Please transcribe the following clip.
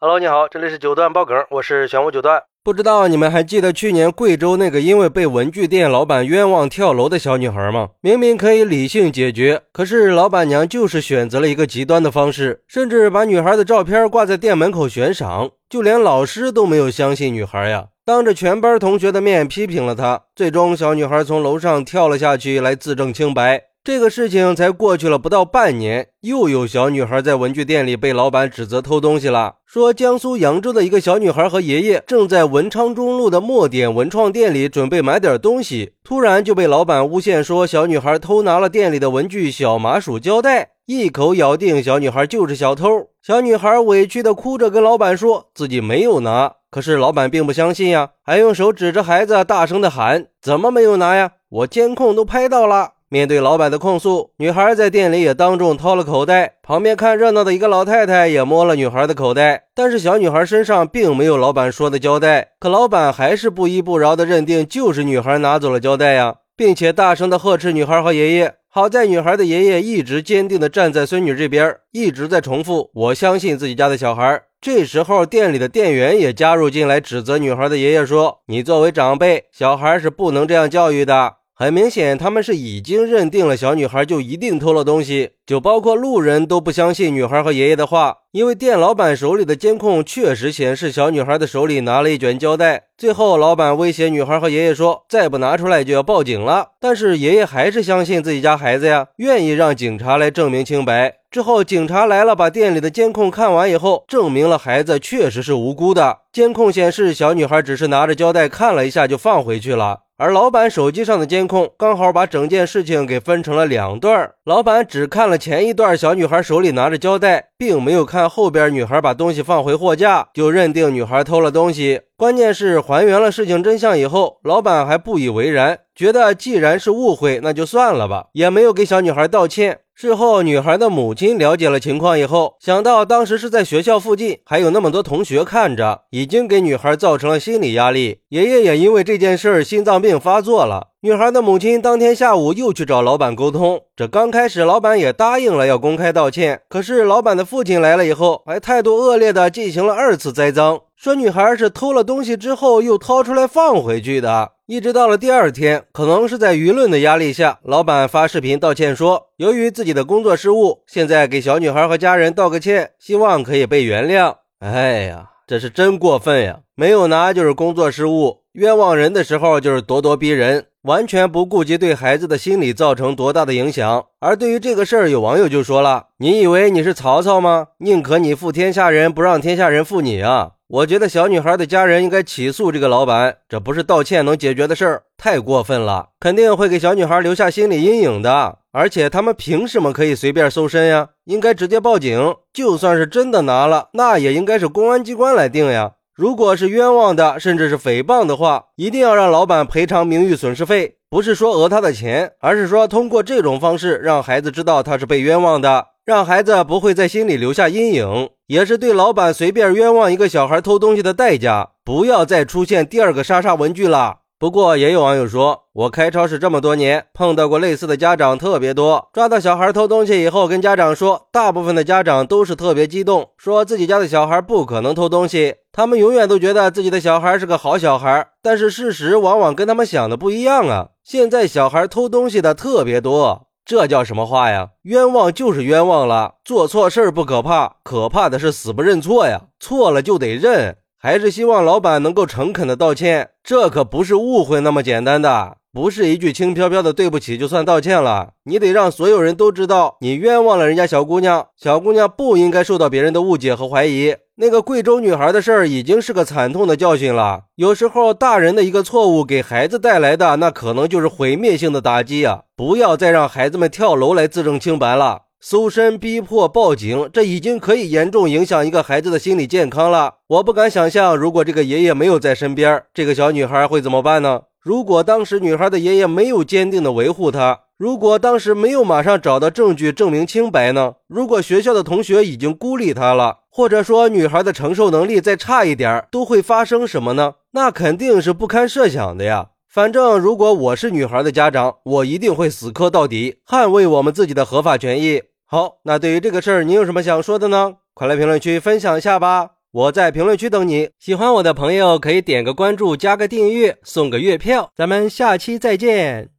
Hello，你好，这里是九段爆梗，我是玄武九段。不知道你们还记得去年贵州那个因为被文具店老板冤枉跳楼的小女孩吗？明明可以理性解决，可是老板娘就是选择了一个极端的方式，甚至把女孩的照片挂在店门口悬赏，就连老师都没有相信女孩呀，当着全班同学的面批评了她。最终，小女孩从楼上跳了下去来自证清白。这个事情才过去了不到半年，又有小女孩在文具店里被老板指责偷东西了。说江苏扬州的一个小女孩和爷爷正在文昌中路的墨点文创店里准备买点东西，突然就被老板诬陷说小女孩偷拿了店里的文具小麻薯胶带，一口咬定小女孩就是小偷。小女孩委屈的哭着跟老板说自己没有拿，可是老板并不相信呀，还用手指着孩子大声的喊：“怎么没有拿呀？我监控都拍到了。”面对老板的控诉，女孩在店里也当众掏了口袋。旁边看热闹的一个老太太也摸了女孩的口袋，但是小女孩身上并没有老板说的胶带。可老板还是不依不饶的认定就是女孩拿走了胶带呀，并且大声的呵斥女孩和爷爷。好在女孩的爷爷一直坚定的站在孙女这边，一直在重复：“我相信自己家的小孩。”这时候，店里的店员也加入进来，指责女孩的爷爷说：“你作为长辈，小孩是不能这样教育的。”很明显，他们是已经认定了小女孩就一定偷了东西，就包括路人都不相信女孩和爷爷的话，因为店老板手里的监控确实显示小女孩的手里拿了一卷胶带。最后，老板威胁女孩和爷爷说，再不拿出来就要报警了。但是爷爷还是相信自己家孩子呀，愿意让警察来证明清白。之后，警察来了，把店里的监控看完以后，证明了孩子确实是无辜的。监控显示，小女孩只是拿着胶带看了一下就放回去了。而老板手机上的监控刚好把整件事情给分成了两段老板只看了前一段，小女孩手里拿着胶带，并没有看后边女孩把东西放回货架，就认定女孩偷了东西。关键是还原了事情真相以后，老板还不以为然，觉得既然是误会，那就算了吧，也没有给小女孩道歉。事后，女孩的母亲了解了情况以后，想到当时是在学校附近，还有那么多同学看着，已经给女孩造成了心理压力。爷爷也因为这件事儿心脏病发作了。女孩的母亲当天下午又去找老板沟通，这刚开始老板也答应了要公开道歉，可是老板的父亲来了以后，还态度恶劣的进行了二次栽赃，说女孩是偷了东西之后又掏出来放回去的。一直到了第二天，可能是在舆论的压力下，老板发视频道歉说，由于自己的工作失误，现在给小女孩和家人道个歉，希望可以被原谅。哎呀，这是真过分呀！没有拿就是工作失误，冤枉人的时候就是咄咄逼人，完全不顾及对孩子的心理造成多大的影响。而对于这个事儿，有网友就说了：“你以为你是曹操吗？宁可你负天下人，不让天下人负你啊！”我觉得小女孩的家人应该起诉这个老板，这不是道歉能解决的事儿，太过分了，肯定会给小女孩留下心理阴影的。而且他们凭什么可以随便搜身呀？应该直接报警。就算是真的拿了，那也应该是公安机关来定呀。如果是冤枉的，甚至是诽谤的话，一定要让老板赔偿名誉损失费，不是说讹他的钱，而是说通过这种方式让孩子知道他是被冤枉的，让孩子不会在心里留下阴影。也是对老板随便冤枉一个小孩偷东西的代价，不要再出现第二个莎莎文具了。不过也有网友说，我开超市这么多年，碰到过类似的家长特别多。抓到小孩偷东西以后，跟家长说，大部分的家长都是特别激动，说自己家的小孩不可能偷东西，他们永远都觉得自己的小孩是个好小孩。但是事实往往跟他们想的不一样啊！现在小孩偷东西的特别多。这叫什么话呀？冤枉就是冤枉了，做错事儿不可怕，可怕的是死不认错呀！错了就得认，还是希望老板能够诚恳的道歉。这可不是误会那么简单的，不是一句轻飘飘的对不起就算道歉了。你得让所有人都知道，你冤枉了人家小姑娘，小姑娘不应该受到别人的误解和怀疑。那个贵州女孩的事儿已经是个惨痛的教训了。有时候，大人的一个错误给孩子带来的那可能就是毁灭性的打击啊！不要再让孩子们跳楼来自证清白了。搜身、逼迫、报警，这已经可以严重影响一个孩子的心理健康了。我不敢想象，如果这个爷爷没有在身边，这个小女孩会怎么办呢？如果当时女孩的爷爷没有坚定的维护她。如果当时没有马上找到证据证明清白呢？如果学校的同学已经孤立她了，或者说女孩的承受能力再差一点，都会发生什么呢？那肯定是不堪设想的呀。反正如果我是女孩的家长，我一定会死磕到底，捍卫我们自己的合法权益。好，那对于这个事儿，你有什么想说的呢？快来评论区分享一下吧。我在评论区等你。喜欢我的朋友可以点个关注，加个订阅，送个月票。咱们下期再见。